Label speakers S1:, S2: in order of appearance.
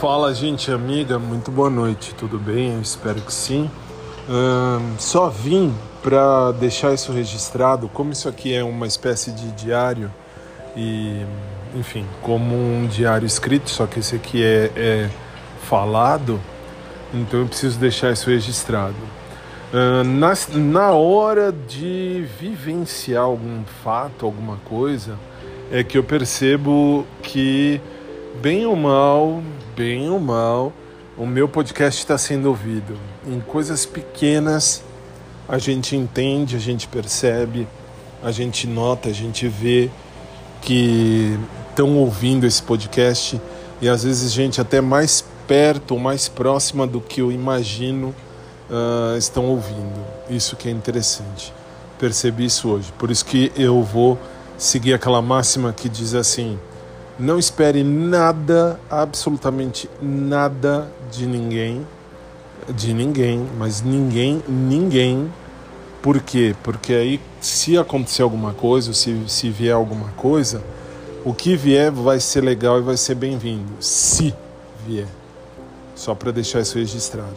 S1: Fala, gente amiga, muito boa noite, tudo bem? Eu espero que sim. só vim para deixar isso registrado, como isso aqui é uma espécie de diário e, enfim, como um diário escrito, só que esse aqui é, é falado, então eu preciso deixar isso registrado. Na, na hora de vivenciar algum fato, alguma coisa, é que eu percebo que, bem ou mal, bem ou mal, o meu podcast está sendo ouvido. Em coisas pequenas a gente entende, a gente percebe, a gente nota, a gente vê que estão ouvindo esse podcast e às vezes gente até mais perto ou mais próxima do que eu imagino uh, estão ouvindo. Isso que é interessante. Percebi isso hoje. Por isso que eu vou seguir aquela máxima que diz assim não espere nada, absolutamente nada de ninguém, de ninguém, mas ninguém, ninguém. Por quê? Porque aí, se acontecer alguma coisa, se, se vier alguma coisa, o que vier vai ser legal e vai ser bem-vindo. Se vier. Só para deixar isso registrado.